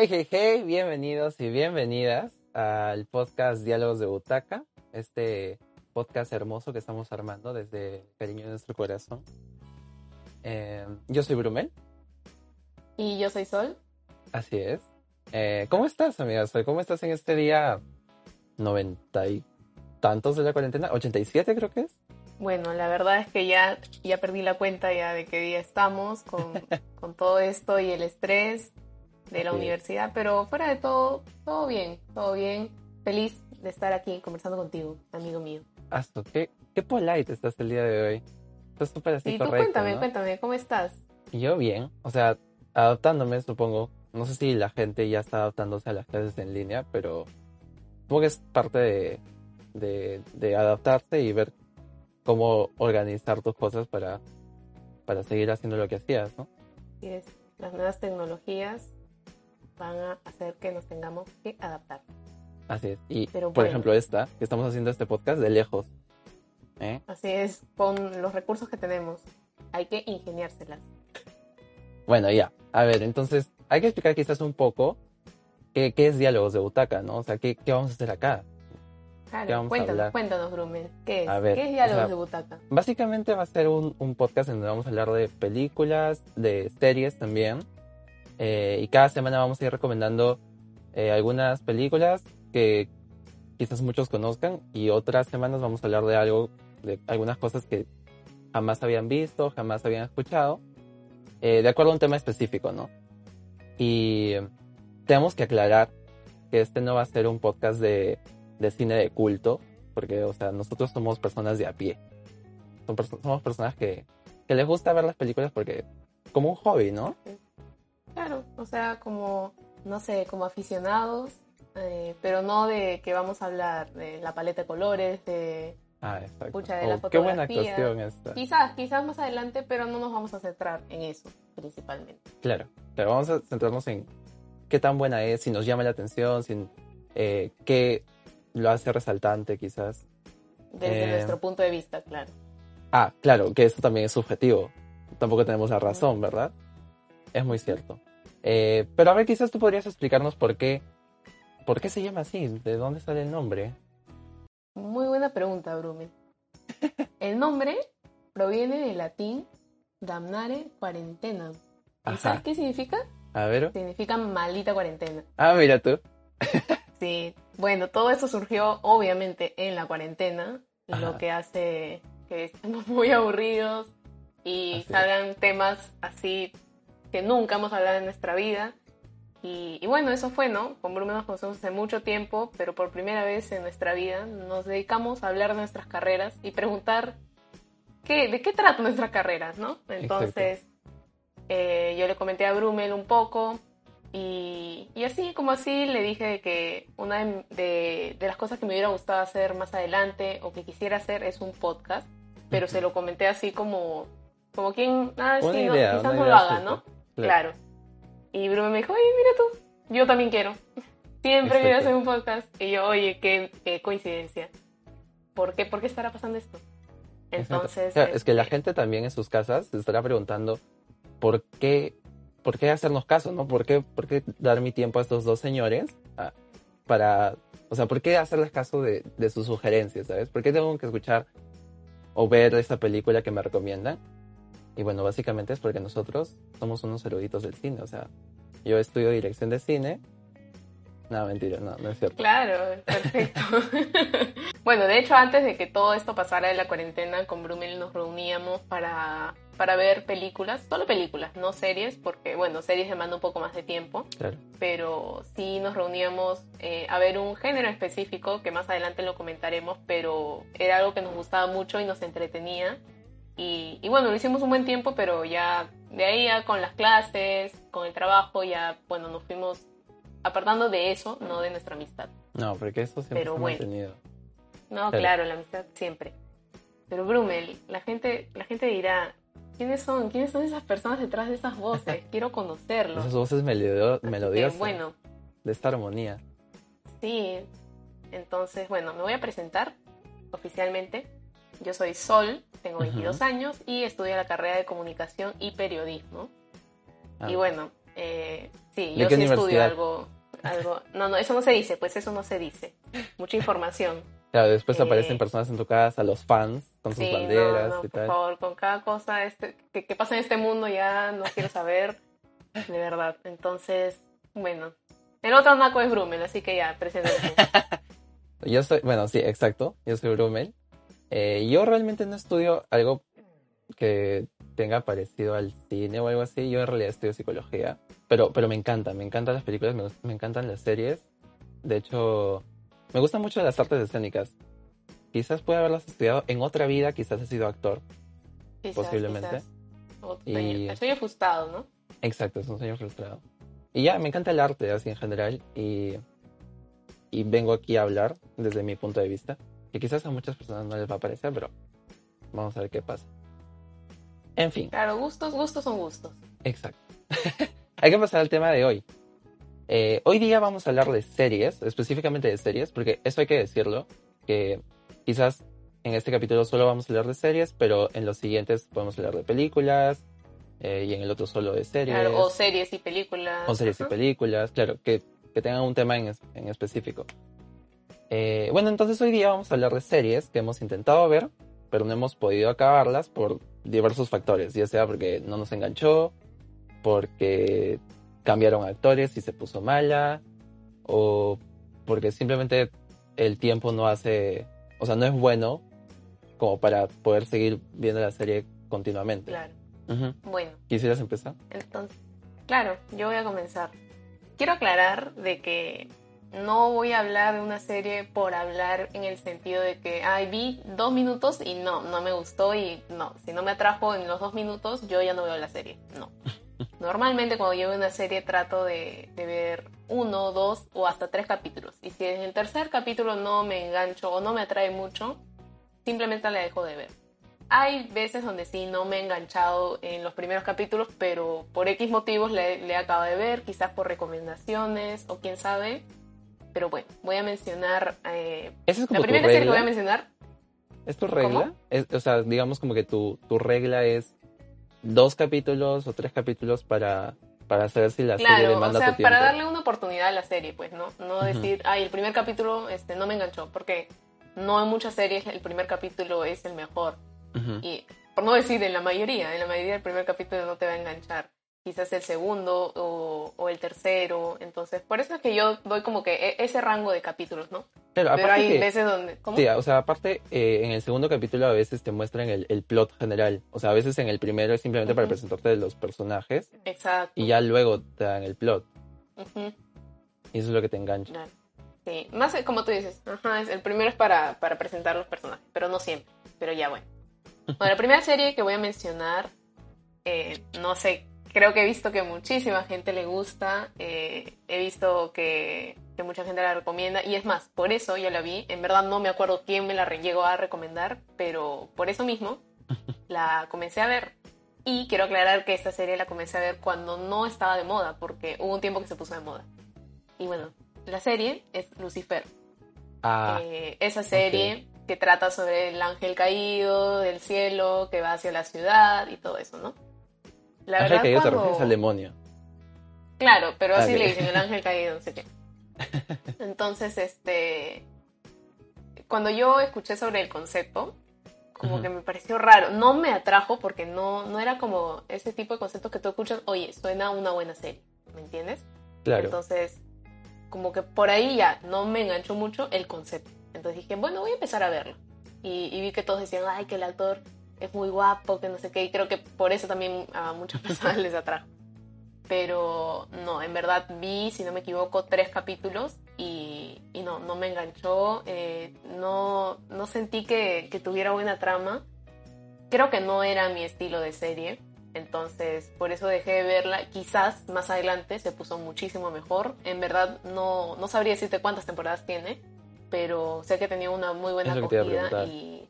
Hey, hey, hey, bienvenidos y bienvenidas al podcast Diálogos de Butaca, este podcast hermoso que estamos armando desde el cariño de nuestro corazón. Eh, yo soy Brumel. Y yo soy Sol. Así es. Eh, ¿Cómo estás, amigas? ¿Cómo estás en este día noventa y tantos de la cuarentena? ¿87 creo que es? Bueno, la verdad es que ya, ya perdí la cuenta ya de qué día estamos con, con todo esto y el estrés de la universidad, pero fuera de todo, todo bien, todo bien. Feliz de estar aquí conversando contigo, amigo mío. Asto, qué, qué polite estás el día de hoy. Estás súper así Y tú correcto, cuéntame, ¿no? cuéntame, ¿cómo estás? Yo bien, o sea, adaptándome, supongo. No sé si la gente ya está adaptándose a las clases en línea, pero supongo que es parte de, de, de adaptarse y ver cómo organizar tus cosas para, para seguir haciendo lo que hacías, ¿no? Así es, las nuevas tecnologías van a hacer que nos tengamos que adaptar. Así es. Y, Pero por bueno. ejemplo, esta, que estamos haciendo este podcast de lejos. ¿eh? Así es, con los recursos que tenemos, hay que ingeniárselas. Bueno, ya. A ver, entonces, hay que explicar quizás un poco qué, qué es diálogos de butaca, ¿no? O sea, qué, qué vamos a hacer acá. ¿Qué Claro, cuéntanos, cuéntanos, Brumen, ¿qué es? A ver, ¿Qué es o diálogos sea, de butaca? Básicamente va a ser un, un podcast en donde vamos a hablar de películas, de series también. Eh, y cada semana vamos a ir recomendando eh, algunas películas que quizás muchos conozcan y otras semanas vamos a hablar de algo, de algunas cosas que jamás habían visto, jamás habían escuchado, eh, de acuerdo a un tema específico, ¿no? Y tenemos que aclarar que este no va a ser un podcast de, de cine de culto, porque, o sea, nosotros somos personas de a pie. Somos personas que, que les gusta ver las películas porque, como un hobby, ¿no? Claro, o sea, como, no sé, como aficionados, eh, pero no de que vamos a hablar de la paleta de colores, de Ah, exacto. Pucha, de la Oh, qué buena actuación esta. quizás, quizás más adelante, pero no nos vamos a centrar en eso principalmente. Claro, pero vamos a centrarnos en qué tan buena es, si nos llama la atención, si, eh, qué lo hace resaltante quizás. Desde Eh, nuestro punto de vista, claro. Ah, claro, que eso también es subjetivo. Tampoco tenemos la razón, ¿verdad? Es muy cierto. Eh, pero a ver, quizás tú podrías explicarnos por qué, por qué se llama así, de dónde sale el nombre. Muy buena pregunta, Brumen. El nombre proviene del latín damnare quarentena. ¿Y Ajá. sabes qué significa? A ver. Significa maldita cuarentena. Ah, mira tú. Sí, bueno, todo eso surgió obviamente en la cuarentena, Ajá. lo que hace que estemos muy aburridos y Así salgan temas así que nunca hemos hablado en nuestra vida. Y, y bueno, eso fue, ¿no? Con Bruno nos conocemos hace mucho tiempo, pero por primera vez en nuestra vida nos dedicamos a hablar de nuestras carreras y preguntar qué, de qué tratan nuestras carreras, ¿no? Entonces, eh, yo le comenté a Brumel un poco y, y así como así le dije que una de, de- de las cosas que me hubiera gustado hacer más adelante o que quisiera hacer es un podcast, pero se lo comenté así como, como quien, ah, sí, no, quizás no lo haga, ¿no? Claro. Claro. Y Bruno me dijo, oye, mira tú, yo también quiero. Siempre Exacto. hacer un podcast. Y yo, oye, qué, qué coincidencia. ¿Por qué, ¿Por qué estará pasando esto? Entonces... Es que la este, gente también en sus casas se estará preguntando por qué, por qué hacernos caso, ¿no? ¿Por qué, por qué dar mi tiempo a estos dos señores ah, para, o sea, por qué hacerles caso de, de sus sugerencias, ¿sabes? ¿Por qué tengo que escuchar o ver esta película que me recomiendan? Y bueno, básicamente es porque nosotros somos unos eruditos del cine, o sea, yo estudio dirección de cine. No, mentira, no, no es cierto. Claro, perfecto. bueno, de hecho, antes de que todo esto pasara de la cuarentena, con Brumel nos reuníamos para, para ver películas, solo películas, no series, porque, bueno, series demanda un poco más de tiempo, Claro. pero sí nos reuníamos eh, a ver un género específico, que más adelante lo comentaremos, pero era algo que nos gustaba mucho y nos entretenía. Y, y bueno, lo hicimos un buen tiempo, pero ya de ahí ya con las clases, con el trabajo, ya, bueno, nos fuimos apartando de eso, no de nuestra amistad. No, porque eso siempre Pero se ha bueno. mantenido. No, Claro. claro, la amistad siempre. Pero Brumel, la gente, la gente dirá, ¿quiénes son? ¿Quiénes son esas personas detrás de esas voces? Quiero conocerlos. Esas voces melodio- que, melodiosas bueno, de esta armonía. sí. Entonces, bueno, me voy a presentar oficialmente. Yo soy Sol, tengo 22 años y estudio la carrera de comunicación y periodismo. Ah, Y bueno, Eh, sí, ¿De yo sí estudio algo, algo. No, no, eso no se dice, pues eso no se dice. Mucha información. Claro, después Eh, aparecen personas en tu casa, los fans, con sus Sí, banderas no, no, y por tal. favor, con cada cosa este, que, que pasa en este mundo ya no quiero saber, de verdad. Entonces, bueno, el otro naco es Brummel, así que ya, preséntate. Yo soy, bueno, sí, exacto, yo soy Brummel. Eh, yo realmente no estudio algo que tenga parecido al cine o algo así. Yo en realidad estudio psicología, pero, pero me encanta, me encantan las películas, me, me encantan las series. De hecho, me gustan mucho las artes escénicas. Quizás pueda haberlas estudiado en otra vida, quizás he sido actor. Quizás, Posiblemente. quizás. Y- el sueño frustrado, ¿no? Exacto, es un sueño frustrado. Y ya, me encanta el arte así en general y, y vengo aquí a hablar desde mi punto de vista, que quizás a muchas personas no les va a parecer, pero vamos a ver qué pasa. En fin, Claro, gustos, gustos son gustos. exacto. hay que pasar al tema de hoy. Eh, hoy día vamos a hablar de series, específicamente de series, porque eso hay que decirlo, que quizás en este capítulo solo vamos a hablar de series, pero en los siguientes podemos hablar de películas eh, y en el otro solo de series. Claro, o series y películas. o series y películas, claro, que, que tengan un tema en, en específico. Eh, bueno, entonces hoy día vamos a hablar de series que hemos intentado ver, pero no hemos podido acabarlas por diversos factores, ya sea porque no nos enganchó, porque cambiaron actores y se puso mala, o porque simplemente el tiempo no hace, o sea, no es bueno como para poder seguir viendo la serie continuamente. Claro. Ujú. Bueno, ¿Quisieras empezar? entonces, claro, yo voy a comenzar. Quiero aclarar de que no voy a hablar de una serie por hablar en el sentido de que, ay, vi dos minutos y no, no me gustó y no, si no me atrajo en los dos minutos, yo ya no veo la serie. No. Normalmente cuando yo veo una serie trato de, de ver uno, dos o hasta tres capítulos. Y si en el tercer capítulo no me engancho o no me atrae mucho, simplemente la dejo de ver. Hay veces donde sí no me he enganchado en los primeros capítulos, pero por X motivos le, le acabo de ver, quizás por recomendaciones o quién sabe. Pero bueno, voy a mencionar. eh, Esa es como la primera serie que regla. voy a mencionar. ¿Es tu regla? Es- o sea, digamos como que tu, tu regla es dos capítulos o tres capítulos para, para saber si la serie Claro, o demanda sea, tu tiempo. para darle una oportunidad a la serie, pues, ¿no? No decir, ay, el primer capítulo este, no me enganchó, porque no en muchas series el primer capítulo es el mejor. Y por no decir en la mayoría, en la mayoría el primer capítulo no te va a enganchar. Quizás el segundo o, o el tercero. Entonces, por eso es que yo doy como que e- ese rango de capítulos, ¿no? Pero Pero hay que- veces donde... ¿Cómo? Sí, o sea, aparte, eh, en el segundo capítulo a veces te muestran el, el plot general. O sea, a veces en el primero es simplemente para Ujú. presentarte los personajes Exacto. y ya luego te dan el plot. Ujú, Y eso es lo que te engancha. claro. Sí, más eh, como tú dices, ajá, el primero es para, para presentar los personajes, pero no siempre. Pero ya bueno. Bueno, la primera serie que voy a mencionar, eh, no sé, creo que he visto que muchísima gente le gusta, eh, he visto que, que mucha gente la recomienda, y es más, por eso yo la vi, en verdad no me acuerdo quién me la llegó a recomendar, pero por eso mismo la comencé a ver. Y quiero aclarar que esta serie la comencé a ver cuando no estaba de moda, porque hubo un tiempo que se puso de moda. Y bueno, la serie es Lucifer. Ah, Eh, esa serie que trata sobre el ángel caído del cielo que va hacia la ciudad y todo eso, ¿no? La ángel verdad, caído te cuando- refieres al demonio. Claro, pero así le dicen el ángel caído, no sé qué. Entonces, este. Cuando yo escuché sobre el concepto, como que me pareció raro. No me atrajo porque no, no era como ese tipo de conceptos que tú escuchas, oye, suena una buena serie, ¿me entiendes? Claro. Entonces, como que por ahí ya no me enganchó mucho el concepto. Entonces dije, bueno, voy a empezar a verlo. Y, y vi que todos decían, ay, que el actor es muy guapo, que no sé qué. Y creo que por eso también a muchas personas les atrajo. Pero no, en verdad vi, si no me equivoco, tres capítulos y, y no, no me enganchó. eh, no, no sentí que, que tuviera buena trama. Creo que no era mi estilo de serie. Entonces, por eso dejé de verla. Quizás más adelante se puso muchísimo mejor. En verdad, no, no sabría decirte cuántas temporadas tiene, pero sé que tenía una muy buena acogida y...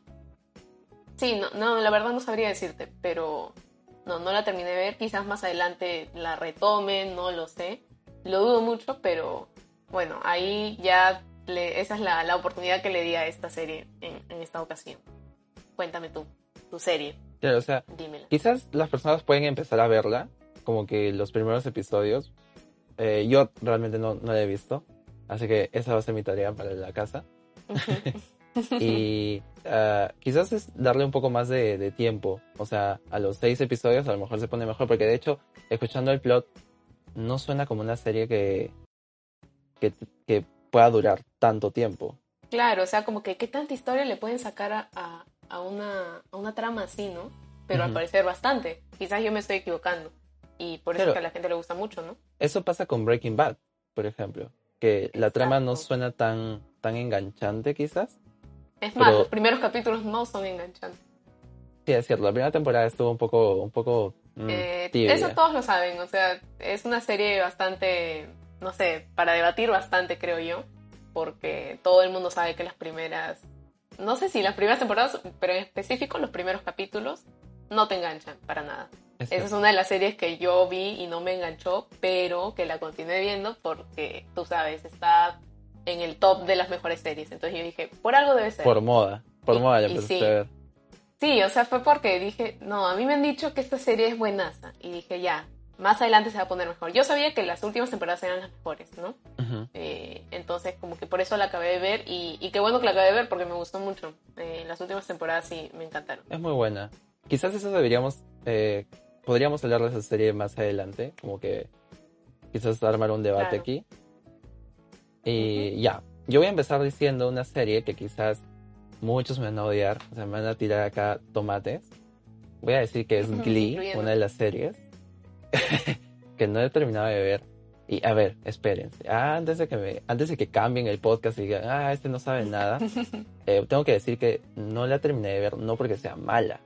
Sí, no, no, la verdad no sabría decirte, pero no, no la terminé de ver. Quizás más adelante la retome, no lo sé. Lo dudo mucho, pero bueno, ahí ya le- esa es la, la oportunidad que le di a esta serie en, en esta ocasión. Cuéntame tú, tu serie, Claro, o sea, dímela. quizás las personas pueden empezar a verla como que los primeros episodios. Eh, yo realmente no, no la he visto, así que esa va a ser mi tarea para la casa. y ah, quizás es darle un poco más de, de, tiempo, o sea, a los seis episodios a lo mejor se pone mejor, porque de hecho, escuchando el plot, no suena como una serie que, que, que pueda durar tanto tiempo. Claro, o sea, como que qué tanta historia le pueden sacar a, a, a una, a una trama así, ¿no? Pero al parecer bastante. Quizás yo me estoy equivocando. Y por eso es que a la gente le gusta mucho, ¿no? Eso pasa con Breaking Bad, por ejemplo. Que la trama no suena tan, tan enganchante, quizás. Es más, los primeros capítulos no son enganchantes. Sí, es cierto. La primera temporada estuvo un poco, un poco mm, eh, Eso todos lo saben. O sea, es una serie bastante, no sé, para debatir bastante, creo yo. Porque todo el mundo sabe que las primeras, no sé si las primeras temporadas, pero en específico los primeros capítulos no te enganchan para nada. Esa es una de las series que yo vi y no me enganchó, pero que la continué viendo porque, tú sabes, está en el top de las mejores series. Entonces yo dije, por algo debe ser. Por moda, por moda ya empezaste sí. a ver. Sí, o sea, fue porque dije, no, a mí me han dicho que esta serie es buenaza. Y dije, ya, más adelante se va a poner mejor. Yo sabía que las últimas temporadas eran las mejores, ¿no? Eh, entonces, como que por eso la acabé de ver. Y, y qué bueno que la acabé de ver porque me gustó mucho. Eh, las últimas temporadas sí me encantaron. Es muy buena. Quizás eso deberíamos, eh, podríamos hablar de esa serie más adelante, como que quizás armar un debate Claro. aquí. Y ya, yo voy a empezar diciendo una serie que quizás muchos me van a odiar, o sea, me van a tirar acá tomates. Voy a decir que es Glee, incluyendo. una de las series que no he terminado de ver. Y a ver, espérense, antes de que me, antes de que cambien el podcast y digan, ah, este no sabe nada, eh, tengo que decir que no la terminé de ver, no porque sea mala.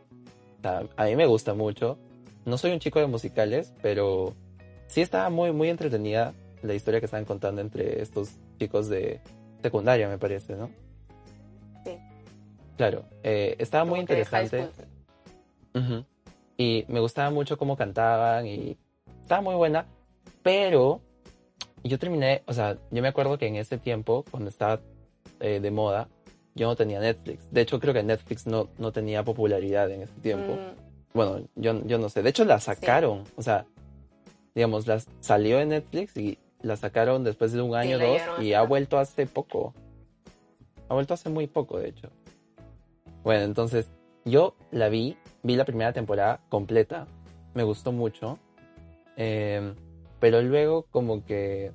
O sea, a mí me gusta mucho. No soy un chico de musicales, pero sí estaba muy, muy entretenida la historia que estaban contando entre estos chicos de secundaria, me parece, ¿no? Sí. Claro, eh, estaba muy Como interesante. Y me gustaba mucho cómo cantaban y estaba muy buena, pero yo terminé, o sea, yo me acuerdo que en ese tiempo, cuando estaba eh, de moda, yo no tenía Netflix. De hecho, creo que Netflix no, no tenía popularidad en ese tiempo. Mm, Bueno, yo, yo no sé. De hecho, la sacaron. O sea, digamos, las salió en Netflix y la sacaron después de un año o dos y ha vuelto hace poco. Ha vuelto hace muy poco, de hecho. Bueno, entonces, yo la vi, vi la primera temporada completa. Me gustó mucho. Eh, pero luego, como que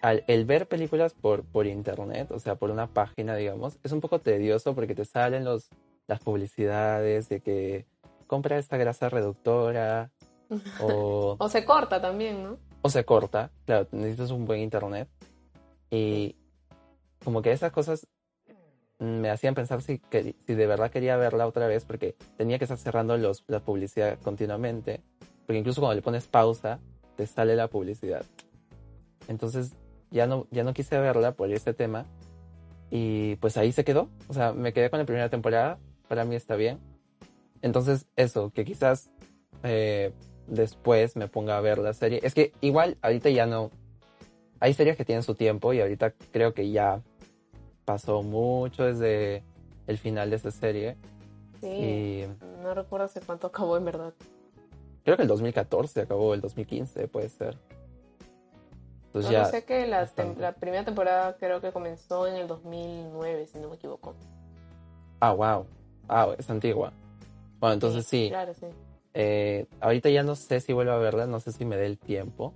al, el ver películas por, por internet, o sea, por una página, digamos, es un poco tedioso porque te salen los, las publicidades de que compra esta grasa reductora o, O se corta también, ¿no? O se corta. Claro, necesitas un buen internet. Y como que esas cosas me hacían pensar si, que, si de verdad quería verla otra vez porque tenía que estar cerrando los, la publicidad continuamente. Porque incluso cuando le pones pausa, te sale la publicidad. Entonces ya no, ya no quise verla por este tema. Y pues ahí se quedó. O sea, me quedé con la primera temporada. Para mí está bien. Entonces, eso, que quizás eh, después me ponga a ver la serie. Es que igual ahorita ya no. Hay series que tienen su tiempo y ahorita creo que ya pasó mucho desde el final de esta serie. Sí. Y No recuerdo hace cuánto acabó en verdad. creo que el 2014 acabó, el 2015 puede ser. Entonces ya. sé que la, la primera temporada creo que comenzó en el 2009, si no me equivoco. Ah, wow. Ah, es antigua. Bueno, entonces sí. Claro, sí. Eh, ahorita ya no sé si vuelvo a verla, no sé si me dé el tiempo.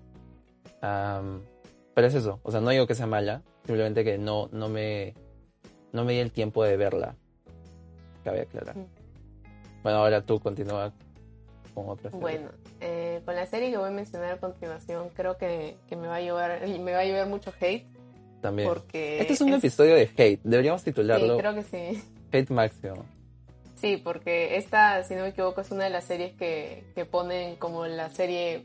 Am, pero es eso, o sea, no digo que sea mala, simplemente que no, no me no me di el tiempo de verla. Cabe aclarar. Mm. Bueno, ahora tú continúa con otra serie. Bueno, eh, con la serie que voy a mencionar a continuación, creo que, que me va a llevar me va a llevar mucho hate. También. Porque Este es un es- episodio de hate, deberíamos Sí, titularlo creo que sí. Hate Máximo. Sí, porque esta, si no me equivoco, es una de las series que, que ponen como la serie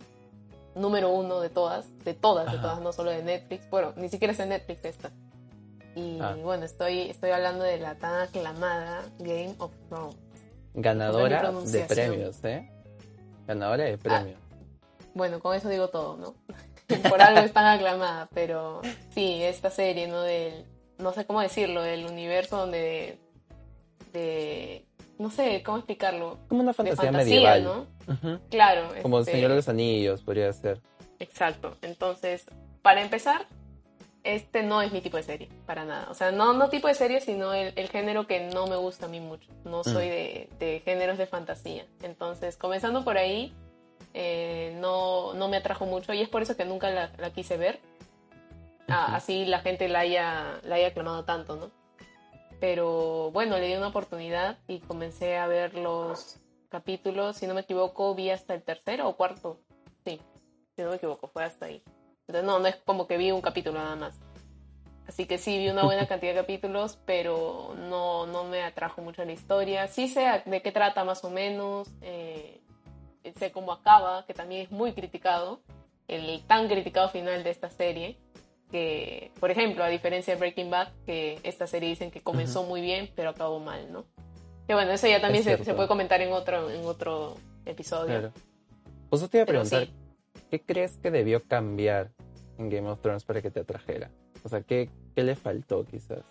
número uno de todas, de todas, de todas, no solo de Netflix. Bueno, ni siquiera es de Netflix esta. Y Ah. bueno, estoy, estoy hablando de la tan aclamada Game of Thrones. Ganadora de premios, ¿eh? Ganadora de premios. Bueno, con eso digo todo, ¿no? Por algo es tan aclamada, pero sí, esta serie, ¿no? Del, no sé cómo decirlo, del universo donde de no sé cómo explicarlo. Como una fantasía, fantasía, medieval. Claro. Como este, Señor de los Anillos, podría ser. Exacto. Entonces, para empezar, este no es mi tipo de serie, para nada. O sea, no, no tipo de serie, sino el, el género que no me gusta a mí mucho. No soy Mm. de, de géneros de fantasía. Entonces, comenzando por ahí, eh, no, no me atrajo mucho y es por eso que nunca la, la quise ver. Ah, así la gente la haya, la haya aclamado tanto, ¿no? Pero bueno, le di una oportunidad y comencé a ver los capítulos. Si no me equivoco, vi hasta el tercero o cuarto. Sí, si no me equivoco, fue hasta ahí. Entonces, no, no es como que vi un capítulo nada más. Así que sí, vi una buena cantidad de capítulos, pero no, no me atrajo mucho la historia. Sí sé de qué trata más o menos, eh, sé cómo acaba, que también es muy criticado, el tan criticado final de esta serie, que, por ejemplo, a diferencia de Breaking Bad, que esta serie dicen que comenzó muy bien, pero acabó mal, ¿no? Que bueno, eso ya también se, se puede comentar en otro, en otro episodio. Claro. Pues yo te iba a preguntar, sí. ¿qué crees que debió cambiar en Game of Thrones para que te atrajera? O sea, ¿qué, qué le faltó quizás?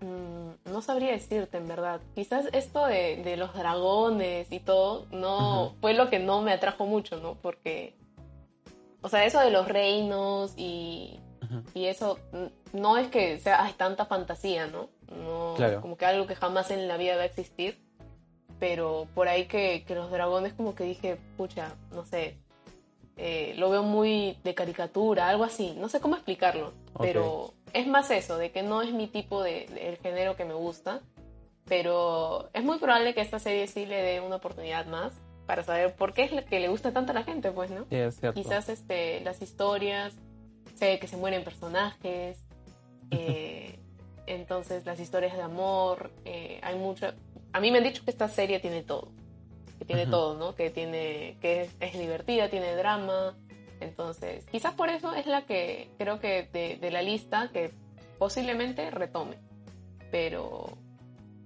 Mm, no sabría decirte, en verdad. Quizás esto de, de los dragones y todo, no Ujú. fue lo que no me atrajo mucho, ¿no? Porque, o sea, eso de los reinos y, y eso, no es que sea ay, tanta fantasía, ¿no? No, Claro. como que algo que jamás en la vida va a existir. Pero por ahí que, que los dragones como que dije, pucha, no sé, eh, lo veo muy de caricatura, algo así, no sé cómo explicarlo, Ok. pero es más eso, de que no es mi tipo de, de- el género que me gusta, pero es muy probable que esta serie sí le dé una oportunidad más para saber por qué es lo que le gusta tanto a la gente, pues, ¿no? Sí, es cierto. Quizás este, las historias, sé que se mueren personajes, eh, entonces las historias de amor, eh, hay mucho... A mí me han dicho que esta serie tiene todo, que tiene todo, ¿no? Que, tiene, que es, es divertida, tiene drama, entonces quizás por eso es la que creo que de, de la lista que posiblemente retome, pero,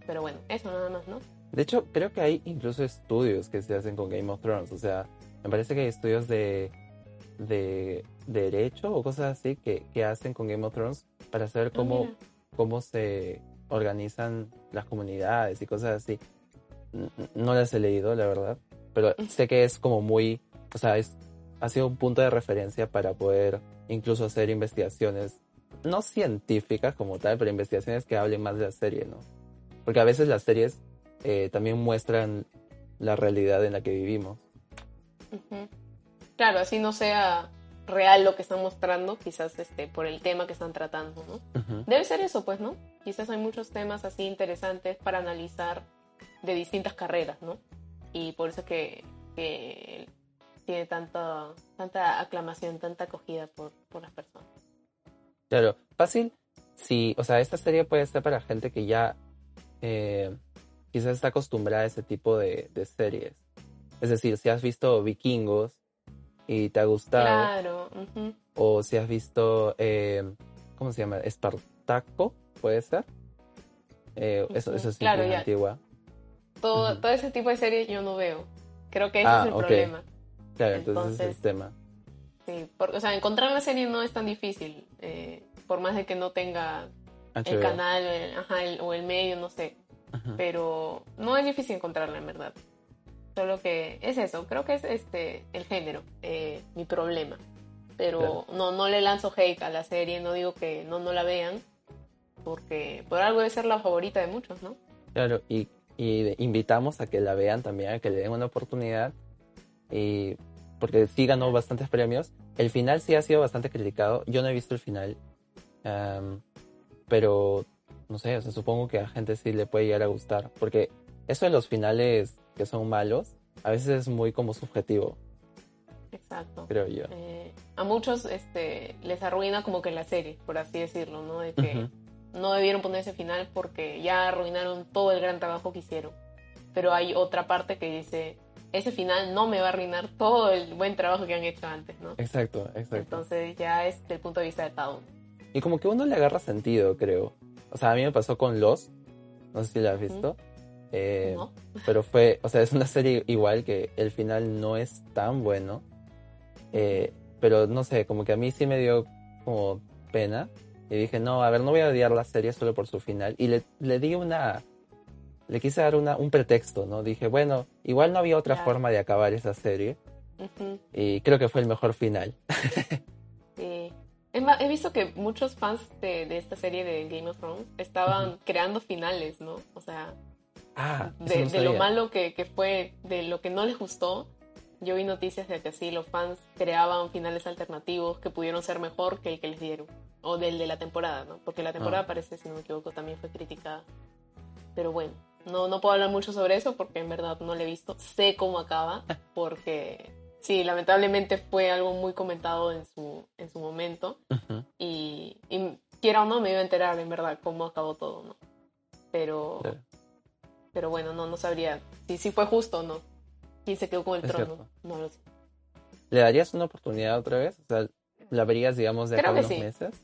pero bueno, eso nada más, ¿no? De hecho, creo que hay incluso estudios que se hacen con Game of Thrones. O sea, me parece que hay estudios de, de derecho o cosas así que, que hacen con Game of Thrones para saber Ah, cómo, mira. cómo se organizan las comunidades y cosas así. No las he leído, la verdad, pero sé que es como muy, o sea, es, ha sido un punto de referencia para poder incluso hacer investigaciones, no científicas como tal, pero investigaciones que hablen más de la serie, ¿no? Porque a veces las series eh, también muestran la realidad en la que vivimos. Ujú. Claro, así no sea real lo que están mostrando, quizás este, por el tema que están tratando, ¿no? Ujú. Debe ser eso, pues, ¿no? Quizás hay muchos temas así interesantes para analizar de distintas carreras, ¿no? Y por eso que, que tiene tanta, tanta aclamación, tanta acogida por, por las personas. Claro, fácil. Sí, o sea, esta serie puede ser para gente que ya eh, quizás está acostumbrada a ese tipo de, de series. Es decir, si has visto Vikingos y te ha gustado, Claro, o si has visto, eh, ¿cómo se llama? Espartaco, ¿puede ser? Eh, eso, Ujú, eso sí, claro, bien ya. antigua. todo, ese tipo de series yo no veo. Creo que ese Ah, es el problema. Claro, entonces, ese es Entonces- el tema. Sí, porque, o sea, encontrar la serie no es tan difícil, eh, por más de que no tenga el canal el- ajá, el- o el medio, no sé. Ujú. Pero no es difícil encontrarla, en verdad. Solo que es eso, creo que es este el género, eh, mi problema. Pero no, no le lanzo hate a la serie, no digo que no, no la vean, porque por algo debe ser la favorita de muchos, ¿no? Claro, y, y invitamos a que la vean también, a que le den una oportunidad. Y porque sí ganó bastantes premios. El final sí ha sido bastante criticado. Yo no he visto el final. am, pero no sé, o sea, supongo que a gente sí le puede llegar a gustar. Porque eso de los finales que son malos, a veces es muy como subjetivo, Exacto. creo yo. Eh, a muchos este, les arruina como que la serie, por así decirlo, ¿no? De que no debieron poner ese final porque ya arruinaron todo el gran trabajo que hicieron. Pero hay otra parte que dice, ese final no me va a arruinar todo el buen trabajo que han hecho antes, ¿no? Exacto, exacto. Entonces ya es del punto de vista de cada uno. Y como que uno le agarra sentido, creo. O sea, a mí me pasó con Los. No sé si la has visto. Eh, ¿no? Pero fue, o sea, es una serie igual que el final no es tan bueno. Eh, pero no sé, como que a mí sí me dio como pena. Y dije, no, a ver, no voy a odiar la serie solo por su final. Y le, le di una, le quise dar una, un pretexto, ¿no? Dije, bueno, igual no había otra forma de acabar esa serie y creo que fue el mejor final. he visto que muchos fans de, de esta serie de Game of Thrones estaban creando finales, ¿no? O sea, Ah, de, no de lo malo que, que fue, de lo que no les gustó, yo vi noticias de que sí, los fans creaban finales alternativos que pudieron ser mejor que el que les dieron. O del de la temporada, ¿no? Porque la temporada Ah. parece, si no me equivoco, también fue criticada. Pero bueno, no, no puedo hablar mucho sobre eso porque en verdad no lo he visto. Sé cómo acaba, porque sí, lamentablemente fue algo muy comentado en su, en su momento. Ujú, Y, y quiera o no, me iba a enterar en verdad cómo acabó todo, ¿no? Pero, claro. pero bueno, no, no sabría si, si fue justo o no. ¿Quién se quedó con el Es trono? cierto. No lo sé. ¿Le darías una oportunidad otra vez? O sea, ¿la verías, digamos, de acá Creo a que unos sí. meses?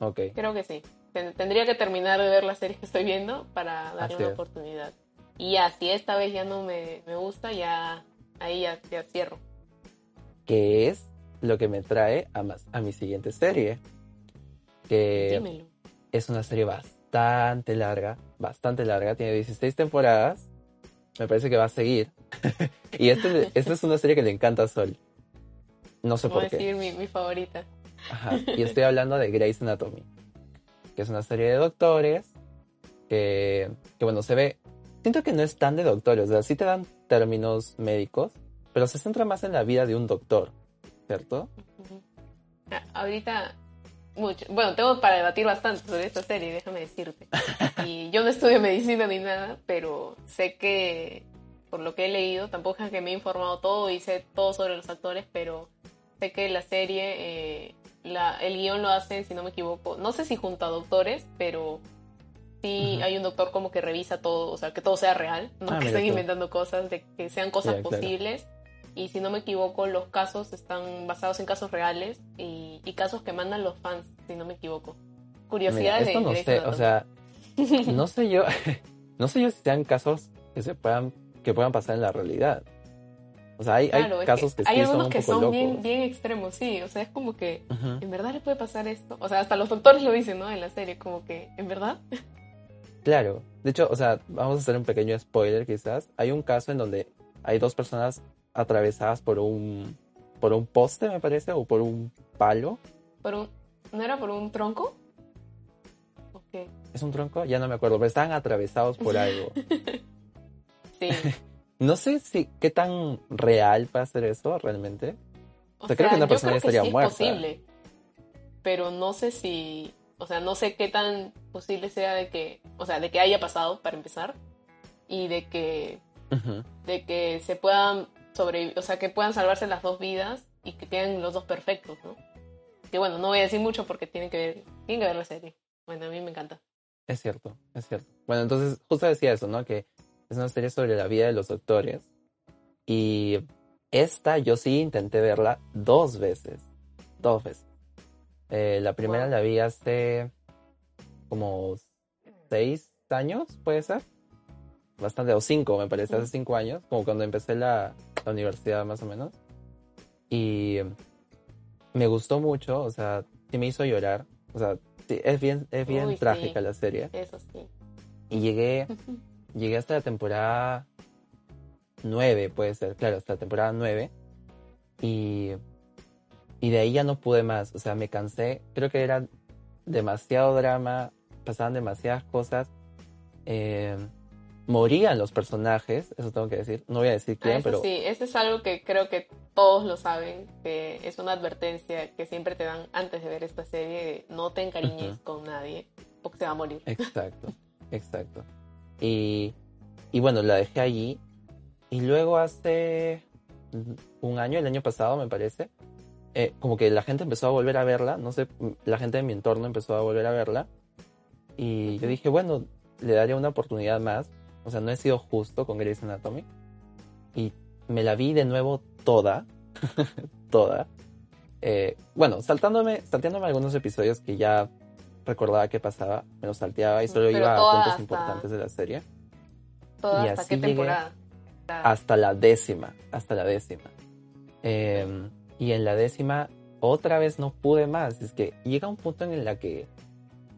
Ok, Creo que sí. Ten- Tendría que terminar de ver las series que estoy viendo para darle Así una es. oportunidad. Y ya, si esta vez ya no me, me gusta, ya ahí ya, ya cierro. que es lo que me trae a, más, a mi siguiente serie, que Dímelo. es una serie bastante larga, bastante larga, tiene 16 temporadas, me parece que va a seguir. y este- esta es una serie que le encanta a Sol. No sé Voy a por qué. decir mi, mi favorita. Ajá. Y estoy hablando de Grey's Anatomy, que es una serie de doctores que, que, bueno, se ve... Siento que no es tan de doctores, o sea, sí te dan términos médicos, pero se centra más en la vida de un doctor, ¿cierto? Ujú. Ah, Ahorita, mucho. Bueno, tengo para debatir bastante sobre esta serie, déjame decirte. Y yo no estudio medicina ni nada, pero sé que, por lo que he leído, tampoco es que me he informado todo y sé todo sobre los actores, pero sé que la serie, eh, la, el guion lo hacen, si no me equivoco, no sé si junto a doctores, pero sí Ujú. hay un doctor como que revisa todo, o sea, que todo sea real, no Ah, que mira estén inventando cosas, de que sean cosas claro. posibles. Y si no me equivoco, los casos están basados en casos reales y, y casos que mandan los fans, si no me equivoco. Mira, Curiosidades esto de no Grey's sé, o sea, no sé yo, no sé yo si sean casos que se puedan, que puedan pasar en la realidad. O sea, hay, hay Claro, es casos que, hay sí son algunos un que poco son locos. bien, bien extremos, sí. O sea, es como que, Ujú. ¿en verdad le puede pasar esto? O sea, hasta los doctores lo dicen, ¿no? En la serie, como que, ¿en verdad? Claro. De hecho, o sea, vamos a hacer un pequeño spoiler quizás. Hay un caso en donde hay dos personas atravesadas por un por un poste, me parece, o por un palo. Por un, ¿No era por un tronco? Ok, ¿Es un tronco? Ya no me acuerdo, pero estaban atravesados por algo. sí. No sé si qué tan real va a ser eso realmente. O sea, creo que una persona ya estaría sí muerta. Es posible, pero no sé si, o sea, no sé qué tan posible sea de que, o sea, de que haya pasado para empezar y de que, de que se puedan sobrevivir, o sea, que puedan salvarse las dos vidas y que queden los dos perfectos, ¿no? Que bueno, no voy a decir mucho porque tienen que ver, tienen que ver la serie. Bueno, a mí me encanta. Es cierto, es cierto. Bueno, entonces justo decía eso, ¿no? Que es una serie sobre la vida de los doctores. Y esta yo sí intenté verla dos veces. Dos veces. Eh, la primera Wow. la vi hace como seis años, puede ser. Bastante, o cinco, me parece, hace cinco años, como cuando empecé la, la universidad más o menos. Y me gustó mucho, o sea, sí me hizo llorar. O sea, sí, es bien, es bien Uy, sí. trágica la serie. Eso sí. Y llegué, llegué hasta la temporada 9, puede ser, claro, hasta la temporada 9. Y, y de ahí ya no pude más, o sea, me cansé. Creo que era demasiado drama, pasaban demasiadas cosas. eh, morían los personajes, eso tengo que decir. No voy a decir Ah, quién, eso pero sí, eso es algo que creo que todos lo saben, que es una advertencia que siempre te dan antes de ver esta serie, no te encariñes Ujú. con nadie, porque se va a morir. Exacto, exacto. Y, y bueno, la dejé allí. Y luego hace un año, el año pasado me parece, eh, como que la gente empezó a volver a verla, no sé, la gente de mi entorno empezó a volver a verla. Y yo dije, bueno, le daré una oportunidad más. O sea, no he sido justo con Grey's Anatomy. Y me la vi de nuevo toda, toda. Eh, bueno, saltándome, salteándome algunos episodios que ya recordaba qué pasaba, me los salteaba y solo Pero iba a puntos hasta- importantes de la serie. ¿Toda y hasta así qué temporada? Hasta la décima, hasta la décima. Eh, y en la décima otra vez no pude más. Es que llega un punto en el que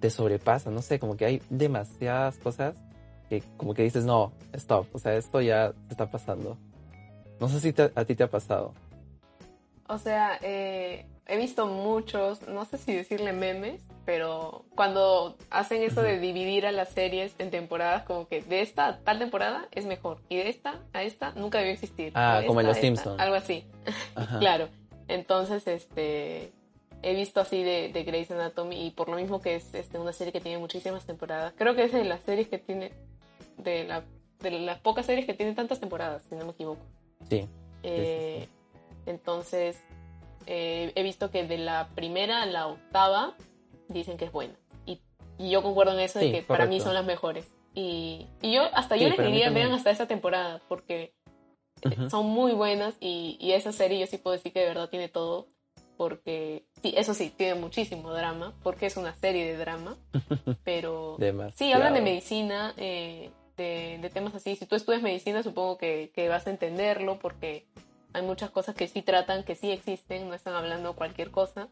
te sobrepasa, no sé, como que hay demasiadas cosas que como que dices, no, stop, o sea, esto ya se está pasando. No sé si te- a ti te ha pasado. O sea, eh, he visto muchos, no sé si decirle memes, pero cuando hacen eso de dividir a las series en temporadas, como que de esta a tal temporada es mejor y de esta a esta nunca debió existir. Ah, como en Los a esta, Simpson. Algo así, claro. Entonces, este, he visto así de, de Grey's Anatomy y por lo mismo que es este, una serie que tiene muchísimas temporadas. Creo que es de las series que tiene, de, la, de las pocas series que tienen tantas temporadas, si no me equivoco. Sí, Eh, Entonces, eh, he visto que de la primera a la octava dicen que es buena. Y, y yo concuerdo en eso de que para mí son las mejores. Y, y yo hasta yo les diría vean hasta esa temporada porque son muy buenas y, y esa serie yo sí puedo decir que de verdad tiene todo porque sí, eso sí, tiene muchísimo drama porque es una serie de drama, pero demasiado. Sí, hablan de medicina, eh, de, de temas así. Si tú estudias medicina, supongo que, que vas a entenderlo porque hay muchas cosas que sí tratan, que sí existen, no están hablando cualquier cosa.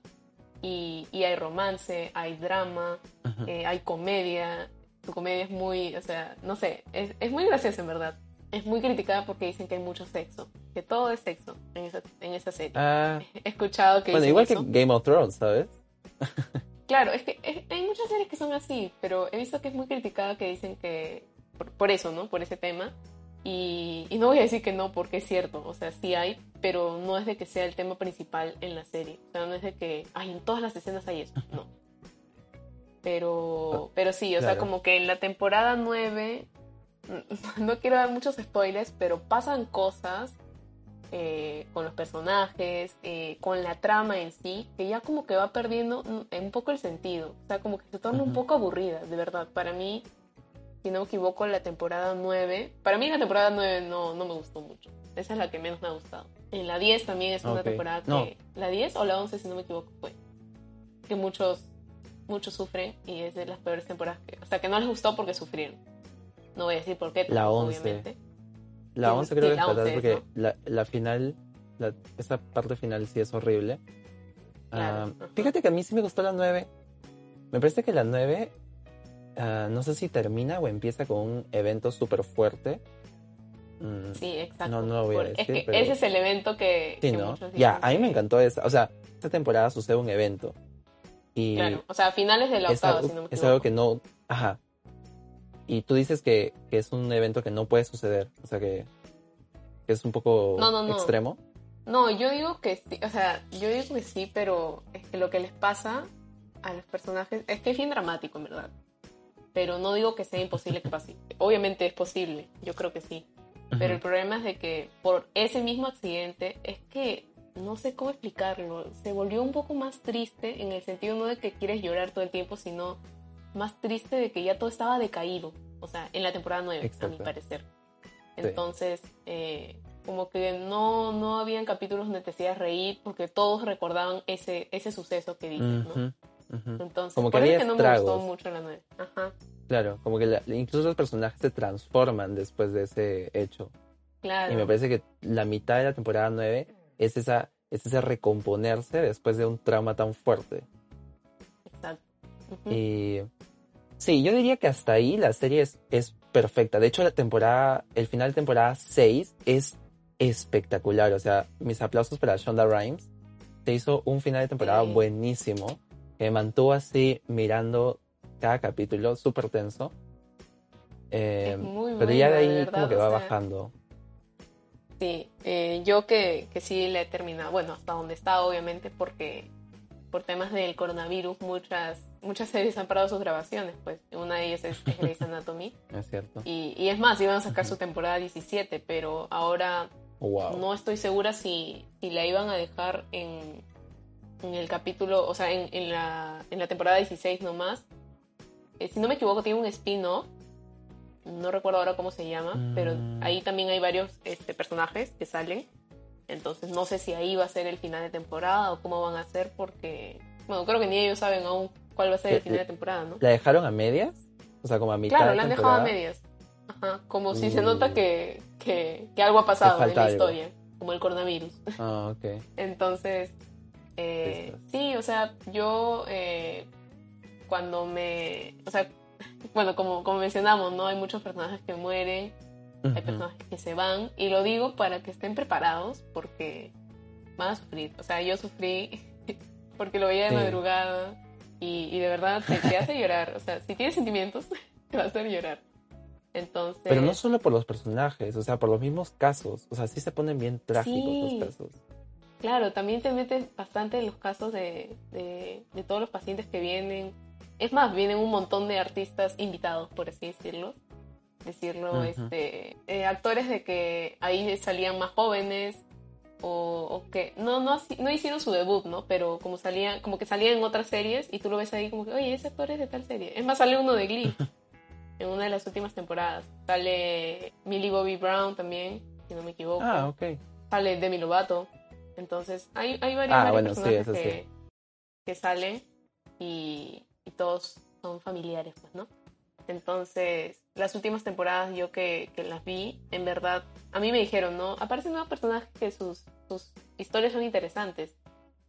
Y, y hay romance, hay drama, eh, hay comedia. Tu comedia es muy, o sea, no sé, es, es muy graciosa en verdad. Es muy criticada porque dicen que hay mucho sexo, que todo es sexo en esa, en esa serie. Ah, He escuchado que bueno, igual eso. que Game of Thrones, ¿sabes? Claro, es que es- hay muchas series que son así, pero he visto que es muy criticada que dicen que por, por eso, ¿no? Por ese tema. Y, y no voy a decir que no, porque es cierto, o sea, sí hay, pero no es de que sea el tema principal en la serie. O sea, no es de que, ay, en todas las escenas hay eso, no. Pero, pero sí, o sea, Claro. como que en la temporada 9, no quiero dar muchos spoilers, pero pasan cosas eh, con los personajes, eh, con la trama en sí, que ya como que va perdiendo un poco el sentido. O sea, como que se torna un poco aburrida, de verdad. Para mí, si no me equivoco, la temporada 9, para mí la temporada 9 no, no me gustó mucho. Esa es la que menos me ha gustado. En la 10 también es una temporada que... No. La 10 o la 11, si no me equivoco, fue. Que muchos, muchos sufren y es de las peores temporadas. Que, o sea, que no les gustó porque sufrieron. No voy a decir por qué, La tampoco, 11. obviamente. La Sí, 11 sí, creo que la es fatal 11 es, porque ¿no? la, la final, la, esa parte final sí es horrible. Claro, ajá. fíjate que a mí sí me gustó la 9. Me parece que la 9, ah, no sé si termina o empieza con un evento súper fuerte. Mm, Sí, exacto. No, no lo voy a decir, Es que pero- ese es el evento que, sí, que ¿no? Ya, dicen a mí me que- encantó esa. O sea, esta temporada sucede un evento. Y Claro, o sea, a finales de la es, octava, si no me es equivoco. algo que no. Ajá. Y tú dices que, que es un evento que no puede suceder. O sea, que, que es un poco No, no, no. extremo. No, yo digo que sí, o sea, yo digo que sí, pero es que lo que les pasa a los personajes es que es bien dramático, en verdad. Pero no digo que sea imposible que pase. Obviamente es posible, yo creo que sí. Pero el problema es de que por ese mismo accidente es que no sé cómo explicarlo. Se volvió un poco más triste en el sentido no de que quieres llorar todo el tiempo, sino más triste de que ya todo estaba decaído. O sea, en la temporada 9, a mi parecer. Sí. Entonces, eh, como que no, no habían capítulos donde te hacías reír porque todos recordaban ese, ese suceso que dices, ¿no? Entonces, Como que por eso había es que no me gustó mucho la 9. Ajá, Claro, como que la- incluso los personajes se transforman después de ese hecho. claro. Y me parece que la mitad de la temporada 9 es esa es ese recomponerse después de un trauma tan fuerte. Exacto. Y sí, yo diría que hasta ahí la serie es, es perfecta. De hecho, la temporada, el final de temporada 6 es espectacular. O sea, mis aplausos para Shonda Rhimes. Se hizo un final de temporada Sí. buenísimo. Que me mantuvo así mirando cada capítulo, súper tenso. Eh, muy pero ya de ahí verdad, como que va sea, bajando. Sí, eh, yo que, que sí le he terminado, bueno, hasta donde está obviamente, porque por temas del coronavirus muchas muchas series han parado sus grabaciones, pues una de ellas es, es Grey's Anatomy. Es cierto. Y, y es más, iban a sacar su temporada 17, pero ahora Wow. no estoy segura si, si la iban a dejar en, en el capítulo, o sea, en, en la, en la temporada 16 nomás. Eh, si no me equivoco, tiene un spin-off. No recuerdo ahora cómo se llama, pero Mm. ahí también hay varios este, personajes que salen. Entonces no sé si ahí va a ser el final de temporada o cómo van a hacer porque, bueno, creo que ni ellos saben aún cuál va a ser el Eh, final de temporada, ¿no? ¿La dejaron a medias? O sea, como a mitad Claro, de la han dejado a temporada. medias. Ajá, como si se Uh. nota que, que, que algo ha pasado en la algo. historia, como el coronavirus. Ah, ok. Entonces, eh, sí, o sea, yo eh, cuando me, o sea, bueno, como, como mencionamos, ¿no? Hay muchos personajes que mueren, hay personajes que se van, y lo digo para que estén preparados porque van a sufrir. O sea, yo sufrí porque lo veía de madrugada y, de verdad te, hace llorar. O sea, si tienes sentimientos, te va a hacer llorar. Entonces... Pero no solo por los personajes, o sea, por los mismos casos. O sea, sí se ponen bien trágicos los casos. Claro, también te metes bastante en los casos de, de, todos los pacientes que vienen. Es más, vienen un montón de artistas invitados, por así decirlo. Decirlo, este, eh, actores de que ahí salían más jóvenes o, que no, no, no hicieron su debut, ¿no? Pero como salía, como que salían en otras series y tú lo ves ahí como que, oye, ese actor es de tal serie. Es más, sale uno de Glee en una de las últimas temporadas. Sale Millie Bobby Brown también, si no me equivoco. Ah, ok. Sale Demi Lovato. Entonces, hay, hay varios, ah, personajes que, que, salen y, y, todos son familiares, pues, ¿no? Entonces, las últimas temporadas yo que, que, las vi, en verdad, a mí me dijeron, ¿no? Aparecen nuevos personajes que sus, sus historias son interesantes.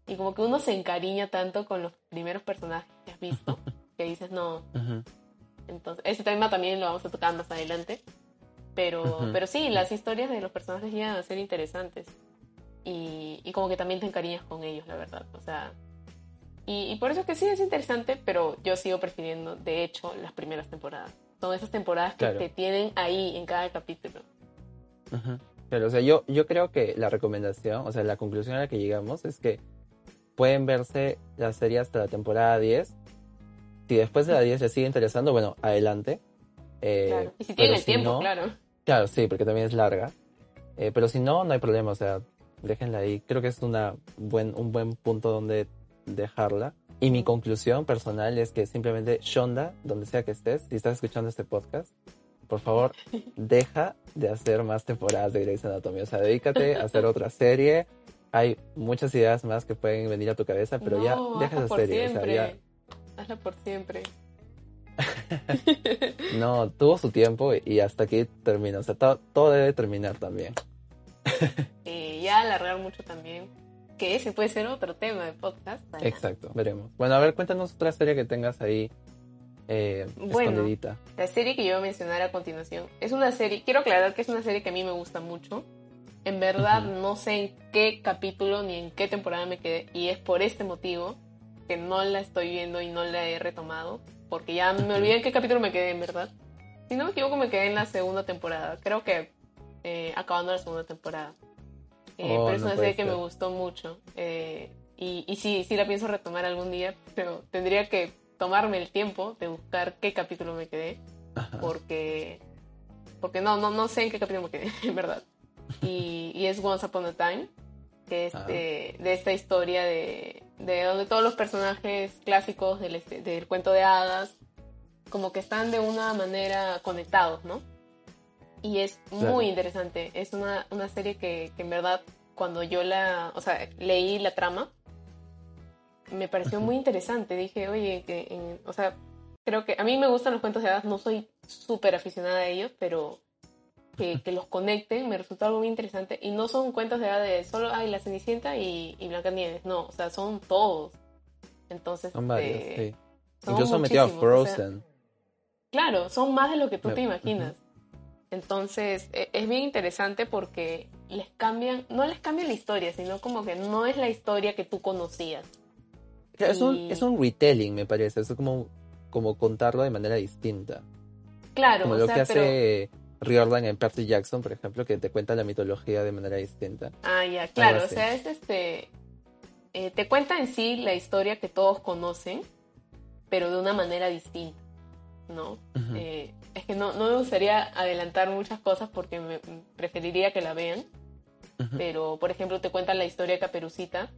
Y como que uno se encariña tanto con los primeros personajes que has visto, que dices, no. Entonces, ese tema también lo vamos a tocar más adelante. Pero, pero sí, las historias de los personajes llegan a ser interesantes y, como que también te encariñas con ellos, la verdad. O sea, y, por eso que sí es interesante, pero yo sigo prefiriendo, de hecho, las primeras temporadas. Son esas temporadas que te tienen ahí en cada capítulo. Pero, o sea, yo, yo creo que la recomendación, o sea, la conclusión a la que llegamos es que pueden verse la serie hasta la temporada 10. Si después de la 10 les sigue interesando, bueno, adelante. Eh, claro. Y si tienen el tiempo, claro. Claro, sí, porque también es larga. Eh, pero si no, no hay problema. O sea, déjenla ahí. Creo que es una buen, un buen punto donde dejarla. Y mi conclusión personal es que simplemente Shonda, donde sea que estés, si estás escuchando este podcast, por favor, deja de hacer más temporadas de Grey's Anatomy. O sea, dedícate a hacer otra serie. Hay muchas ideas más que pueden venir a tu cabeza, pero ya deja esa serie. O sea, ya... Hazla por siempre. no, tuvo su tiempo y hasta aquí termina. O sea, todo, todo debe terminar también. Eh, ya alargar mucho también, que ese puede ser otro tema de podcast. Exacto, veremos. Bueno, a ver, cuéntanos otra serie que tengas ahí eh, bueno, La serie que yo voy a mencionar a continuación es una serie, quiero aclarar que es una serie que a mí me gusta mucho. En verdad no sé en qué capítulo ni en qué temporada me quedé y es por este motivo que no la estoy viendo y no la he retomado porque ya me olvidé en qué capítulo me quedé en verdad. Si no me equivoco me quedé en la segunda temporada. Creo que eh, acabando la segunda temporada. Eh, oh, pero es una serie que me gustó mucho. Eh, y, y sí, sí la pienso retomar algún día, pero tendría que tomarme el tiempo de buscar qué capítulo me quedé. Porque, porque no, no, no sé en qué capítulo me quedé, en verdad. Y, y es Once Upon a Time, que es de, de esta historia de, de, donde todos los personajes clásicos del, este, del cuento de hadas como que están de una manera conectados, ¿no? Y es muy interesante. Es una, una serie que, que, en verdad, cuando yo la, o sea, leí la trama, me pareció muy interesante. Dije, oye, que, o sea, creo que a mí me gustan los cuentos de hadas, no soy súper aficionada a ellos, pero que, que, los conecten me resultó algo muy interesante. Y no son cuentos de hadas de solo, ay, la Cenicienta y, y Blancanieves, no, o sea, son todos. Entonces, son varios, este, sí. Incluso metido a Frozen. claro, son más de lo que tú te imaginas. Entonces e, es bien interesante porque les cambian, no les cambian la historia, sino como que no es la historia que tú conocías. Es, un, es un retelling, me parece, es como, como contarlo de manera distinta. Claro, como lo que hace Riordan en Percy Jackson, por ejemplo, que te cuenta la mitología de manera distinta. Ah, ya, claro, o sea, es este... Eh, te cuenta en sí la historia que todos conocen, pero de una manera distinta, ¿no? es que no, no me gustaría adelantar muchas cosas porque me preferiría que la vean. Pero, por ejemplo, te cuentan la historia de Caperucita,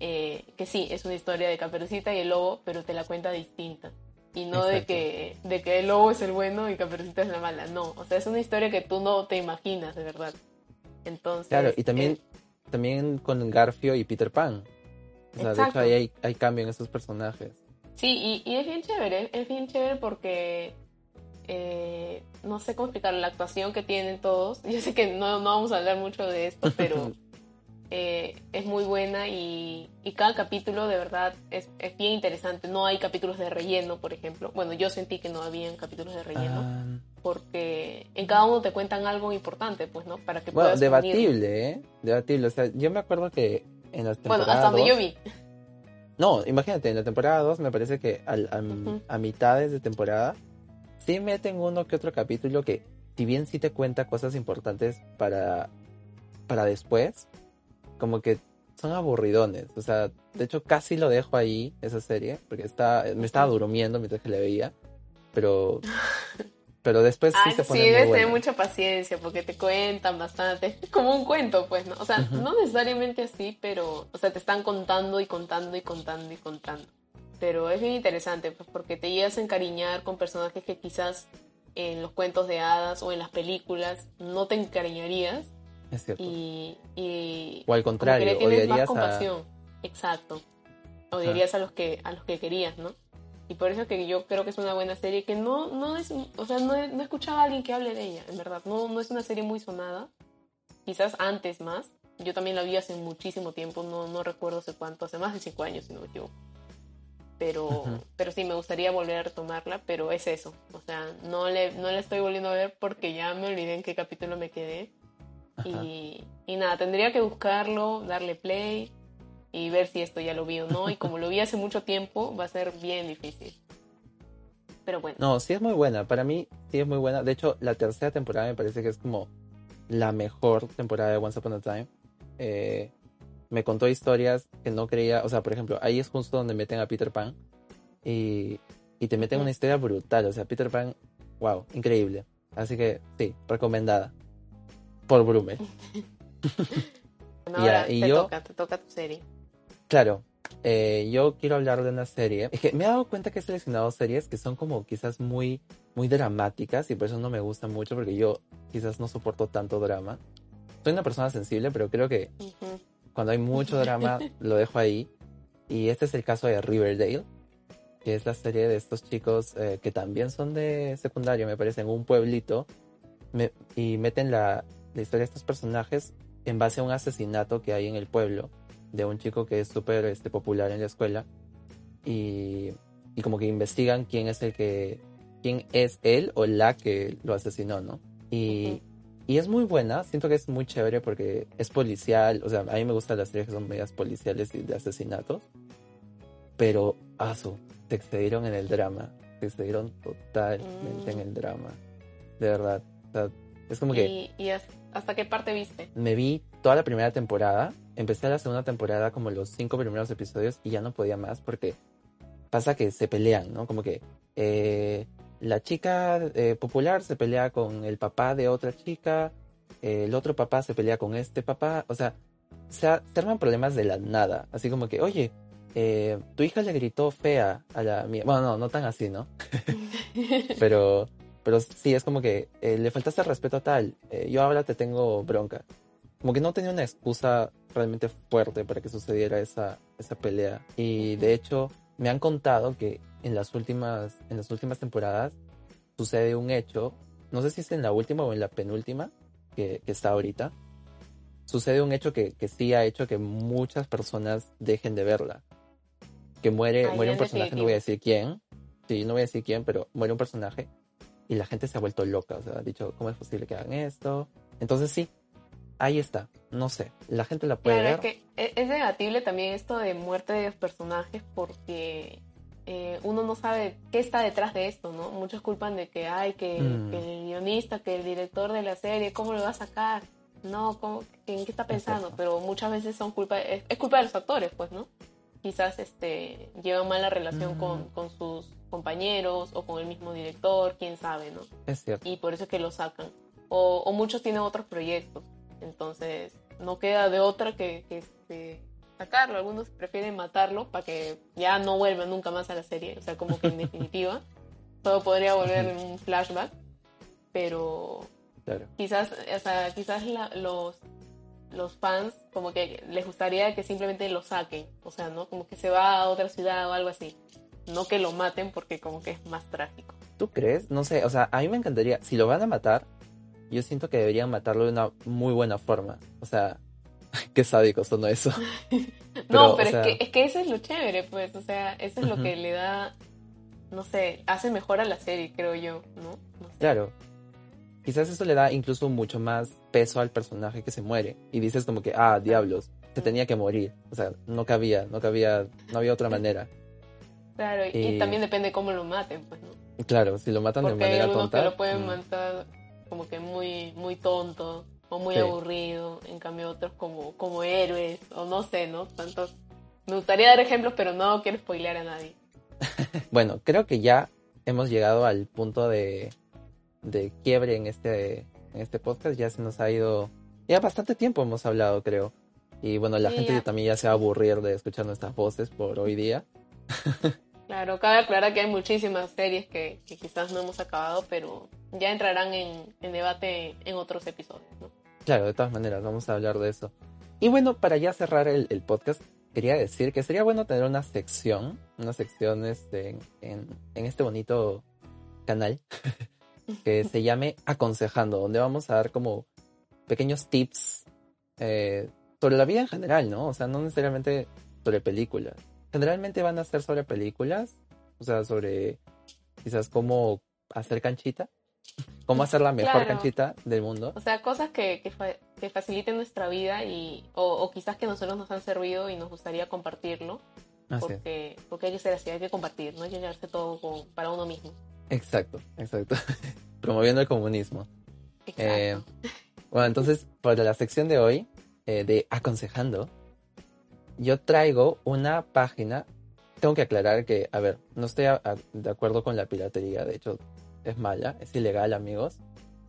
eh, que sí, es una historia de Caperucita y el lobo, pero te la cuenta distinta. Y no de que, de que el lobo es el bueno y Caperucita es la mala. No, o sea, es una historia que tú no te imaginas, de verdad. Entonces. Claro, y también, eh, también con Garfio y Peter Pan. O sea, de hecho ahí hay, hay cambio en esos personajes. Sí, y, y, es bien chévere, es bien chévere porque eh, no sé cómo explicar la actuación que tienen todos. Yo sé que no, no vamos a hablar mucho de esto, pero, eh, es muy buena y, y, cada capítulo de verdad es, es, bien interesante. No hay capítulos de relleno, por ejemplo. Bueno, yo sentí que no habían capítulos de relleno. Ah. Porque en cada uno te cuentan algo importante, pues, ¿no? Para que bueno, puedas debatible, ¿eh? Debatible. O sea, yo me acuerdo que en las temporadas... Bueno, hasta donde yo vi. No, imagínate, en la temporada 2 me parece que al, a, uh a mitades de temporada sí meten uno que otro capítulo que, si bien sí te cuenta cosas importantes para, para después, como que son aburridones. O sea, de hecho casi lo dejo ahí, esa serie, porque está, me estaba durmiendo mientras que la veía. Pero, pero después sí se pone Sí, debes tener mucha paciencia porque te cuentan bastante. Es como un cuento, pues, ¿no? O sea, no necesariamente así, pero, o sea, te están contando y contando y contando y contando. Pero es bien interesante, pues, porque te llegas a encariñar con personajes que quizás en los cuentos de hadas o en las películas no te encariñarías. Es cierto. Y, y o al contrario, tienes más odiarías compasión. Exacto. Odiarías a los que a los que querías, ¿no? Y por eso que yo creo que es una buena serie que no no es, o sea, no he, no he escuchado a alguien que hable de ella, en verdad. No no es una serie muy sonada. Quizás antes más. Yo también la vi hace muchísimo tiempo, no no recuerdo hace cuánto, hace más de cinco años si no me equivoco pero, Ujú. pero sí me gustaría volver a retomarla, pero es eso, o sea, no le, no la estoy volviendo a ver porque ya me olvidé en qué capítulo me quedé y, y nada, tendría que buscarlo, darle play y ver si esto ya lo vi o no, y como lo vi hace mucho tiempo, va a ser bien difícil. Pero bueno, No, sí es muy buena. Para mí sí es muy buena. De hecho, la tercera temporada me parece que es como la mejor temporada de Once Upon a Time. Eh, me contó historias que no creía. O sea, por ejemplo, ahí es justo donde meten a Peter Pan. Y, y te meten una historia brutal. O sea, Peter Pan, wow, increíble. Así que sí, recomendada. Por Brummel. bueno, ya, ahora y te yo- toca, te toca tu serie. Claro, eh, yo quiero hablar de una serie. Es que me he dado cuenta que he seleccionado series que son como quizás muy, muy dramáticas y por eso no me gustan mucho porque yo quizás no soporto tanto drama. Soy una persona sensible, pero creo que cuando hay mucho drama lo dejo ahí. Y este es el caso de Riverdale, que es la serie de estos chicos eh, que también son de secundario, me parece, en un pueblito. me- y meten la, la historia de estos personajes en base a un asesinato que hay en el pueblo de un chico que es súper este, popular en la escuela. Y, y como que investigan quién es el que. quién es él o la que lo asesinó, ¿no? Y, y es muy buena, siento que es muy chévere porque es policial, o sea, a mí me gustan las series que son medias policiales y de asesinatos, pero, asu, se excedieron en el drama, se excedieron totalmente Mm. en el drama, de verdad. O sea, es como que ¿Y, y has- hasta qué parte viste? me vi toda la primera temporada, empecé la segunda temporada como los cinco primeros episodios y ya no podía más porque pasa que se pelean, ¿no? Como que eh, la chica eh, popular se pelea con el papá de otra chica, eh, el otro papá se pelea con este papá, o sea, se arman problemas de la nada, así como que, oye, eh, tu hija le gritó fea a la mía, bueno, no, no tan así, ¿no? pero, pero sí, es como que eh, le faltaste el respeto a tal, eh, yo ahora te tengo bronca. Como que no tenía una excusa realmente fuerte para que sucediera esa, esa pelea. Y de hecho, me han contado que en las últimas, en las últimas temporadas sucede un hecho, no sé si es en la última o en la penúltima, que, que está ahorita, sucede un hecho que, que sí ha hecho que muchas personas dejen de verla. Que muere, ya, muere un personaje, no voy a decir quién, sí, no voy a decir quién, pero muere un personaje y la gente se ha vuelto loca, o sea, ha dicho, ¿cómo es posible que hagan esto? Entonces sí, ahí está, no sé, la gente la puede Claro, ver. es que e- es debatible también esto de muerte de los personajes porque eh, uno no sabe qué está detrás de esto, ¿no? Muchos culpan de que, ay, que, Mm. que el guionista, que el director de la serie, ¿cómo lo va a sacar? No, ¿cómo- ¿en qué está pensando? cierto. Pero muchas veces son culpa, es, es culpa de los actores, pues, ¿no? Quizás este, llevan mala relación Mm. con, con sus compañeros o con el mismo director, quién sabe, ¿no? Es cierto. y por eso es que lo sacan. O, o muchos tienen otros proyectos, entonces no queda de otra que, que, este, sacarlo. Algunos prefieren matarlo para que ya no vuelva nunca más a la serie, o sea, como que en definitiva todo podría volver en un flashback, pero Claro. quizás, o sea, quizás la- los los fans como que les gustaría que simplemente lo saquen, o sea, ¿no? Como que se va a otra ciudad o algo así. No que lo maten porque como que es más trágico. ¿Tú crees? No sé, o sea, a mí me encantaría, si lo van a matar, yo siento que deberían matarlo de una muy buena forma. O sea, Qué sádico sonó eso. no, pero, es, que, es que eso es lo chévere, pues, o sea, eso es lo que le da, no sé, hace mejor a la serie, creo yo, ¿no? Claro. Quizás eso le da incluso mucho más peso al personaje que se muere. Y dices como que, ah, diablos, se tenía que morir. O sea, no cabía, no cabía, no había otra manera. Claro, y, también depende cómo lo maten, pues, ¿no? Claro, si lo matan de manera hay tonta. que lo pueden mm. matar como que muy, muy tonto o muy aburrido, en cambio otros como, como héroes, o no sé, ¿no? Tantos. Me gustaría dar ejemplos, pero no quiero spoilear a nadie. bueno, creo que ya hemos llegado al punto de, de quiebre en este, en este podcast. Ya se nos ha ido. Ya bastante tiempo hemos hablado, creo. Y bueno, la gente también ya se va a aburrir de escuchar nuestras voces por hoy día. Claro, cabe aclarar que hay muchísimas series que, quizás no hemos acabado, pero ya entrarán en, debate en otros episodios, ¿no? Claro, de todas maneras, vamos a hablar de eso. Y bueno, para ya cerrar el, podcast, quería decir que sería bueno tener una sección, una sección este, en, este bonito canal que se llame Aconsejando, donde vamos a dar como pequeños tips eh, sobre la vida en general, ¿no? O sea, no necesariamente sobre películas generalmente van a ser sobre películas, o sea, sobre quizás cómo hacer canchita, cómo hacer la mejor canchita del mundo. O sea, cosas que, que, faciliten nuestra vida y, o, quizás que nosotros nos han servido y nos gustaría compartirlo. porque, porque hay que ser así, hay que compartir, no hay que llevarse todo para uno mismo. Exacto, exacto. Promoviendo el comunismo. Eh, bueno, entonces, para la sección de hoy, eh, de aconsejando, yo traigo una página. Tengo que aclarar que, a ver, no estoy de acuerdo con la piratería. De hecho, es mala, es ilegal, amigos.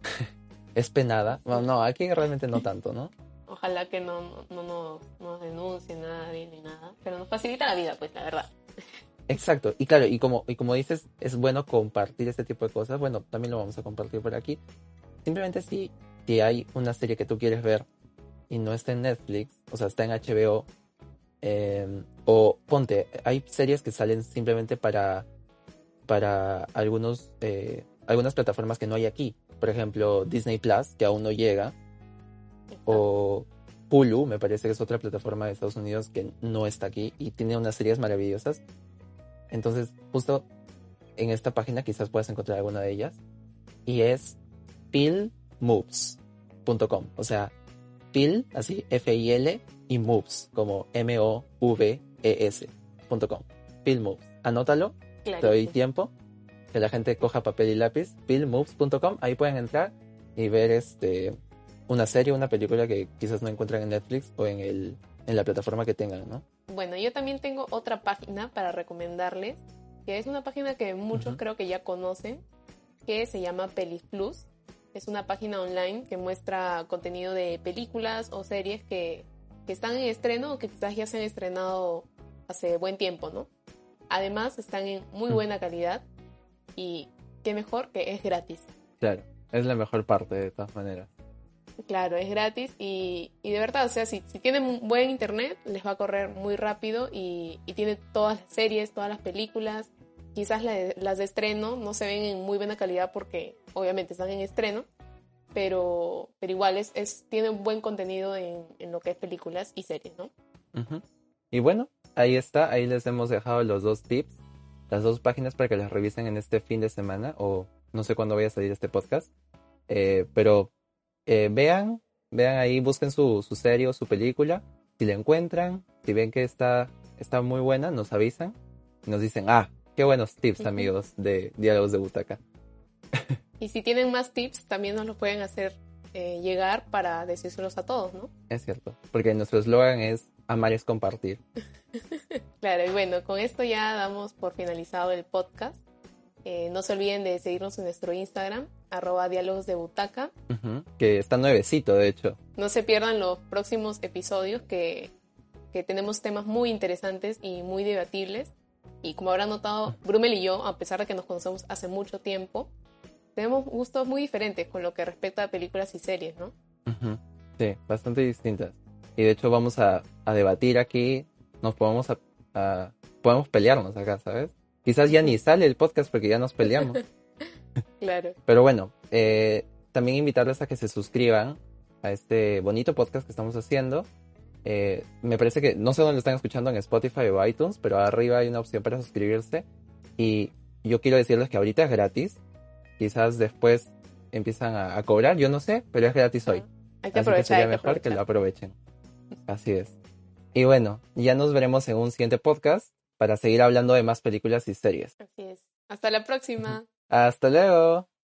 es penada. Bueno, no, aquí realmente no tanto, ¿no? Ojalá que no, no, no nos denuncie nadie ni nada. Pero nos facilita la vida, pues, la verdad. Exacto, y claro, y como, y como dices, es bueno compartir este tipo de cosas. Bueno, también lo vamos a compartir por aquí. Simplemente si, si hay una serie que tú quieres ver y no está en Netflix, o sea, está en HBO Em, o ponte, hay series que salen simplemente para, para algunos, eh, algunas plataformas que no hay aquí. Por ejemplo, Disney Plus, que aún no llega. O Hulu, me parece que es otra plataforma de Estados Unidos que no está aquí y tiene unas series maravillosas. Entonces, justo en esta página quizás puedas encontrar alguna de ellas. Y es pilmoves.com. O sea, Pil, así, F-I-L, y Moves, como M-O-V-E-S.com. Pil Moves. Anótalo, te doy tiempo, que la gente coja papel y lápiz. Pillmoves.com, ahí pueden entrar y ver este una serie, una película que quizás no encuentran en Netflix o en, el, en la plataforma que tengan, ¿no? Bueno, yo también tengo otra página para recomendarles, que es una página que muchos creo que ya conocen, que se llama Pelis Plus es una página online que muestra contenido de películas o series que, están en estreno o que quizás ya se han estrenado hace buen tiempo, ¿no? Además están en muy mm. buena calidad y qué mejor que es gratis. Claro, es la mejor parte de todas maneras. Claro, es gratis y, de verdad, o sea, si, si tienen buen internet, les va a correr muy rápido y, y tiene todas las series, todas las películas, quizás las de estreno no se ven en muy buena calidad porque obviamente están en estreno, pero, pero igual es, es, tiene un buen contenido en, en lo que es películas y series, ¿no? Y bueno, ahí está, ahí les hemos dejado los dos tips, las dos páginas para que las revisen en este fin de semana o no sé cuándo vaya a salir este podcast, eh, pero eh, vean, vean ahí, busquen su, su serie o su película, si la encuentran, si ven que está, está muy buena, nos avisan nos dicen, ah, Qué buenos tips, amigos, de Diálogos de Butaca. Y si tienen más tips, también nos los pueden hacer eh, llegar para decírselos a todos, ¿no? Es cierto, porque nuestro eslogan es amar es compartir. claro, y bueno, con esto ya damos por finalizado el podcast. Eh, no se olviden de seguirnos en nuestro Instagram, arroba diálogos de butaca. que está nuevecito, de hecho. No se pierdan los próximos episodios que, que tenemos temas muy interesantes y muy debatibles. Y como habrán notado, Brumel y yo, a pesar de que nos conocemos hace mucho tiempo, tenemos gustos muy diferentes con lo que respecta a películas y series, ¿no? Sí, bastante distintas. Y de hecho vamos a, debatir aquí, nos podemos, a, podemos pelearnos acá, ¿sabes? Quizás ya ni sale el podcast porque ya nos peleamos. claro. Pero bueno, eh, también invitarles a que se suscriban a este bonito podcast que estamos haciendo Eh, me parece que no sé dónde lo están escuchando en Spotify o iTunes, pero arriba hay una opción para suscribirse. Y yo quiero decirles que ahorita es gratis. Quizás después empiezan a, a cobrar, yo no sé, pero es gratis hoy. Hay que Así que sería hay que mejor que lo aprovechen. Así es. Y bueno, ya nos veremos en un siguiente podcast para seguir hablando de más películas y series. Así es. Hasta la próxima. Hasta luego.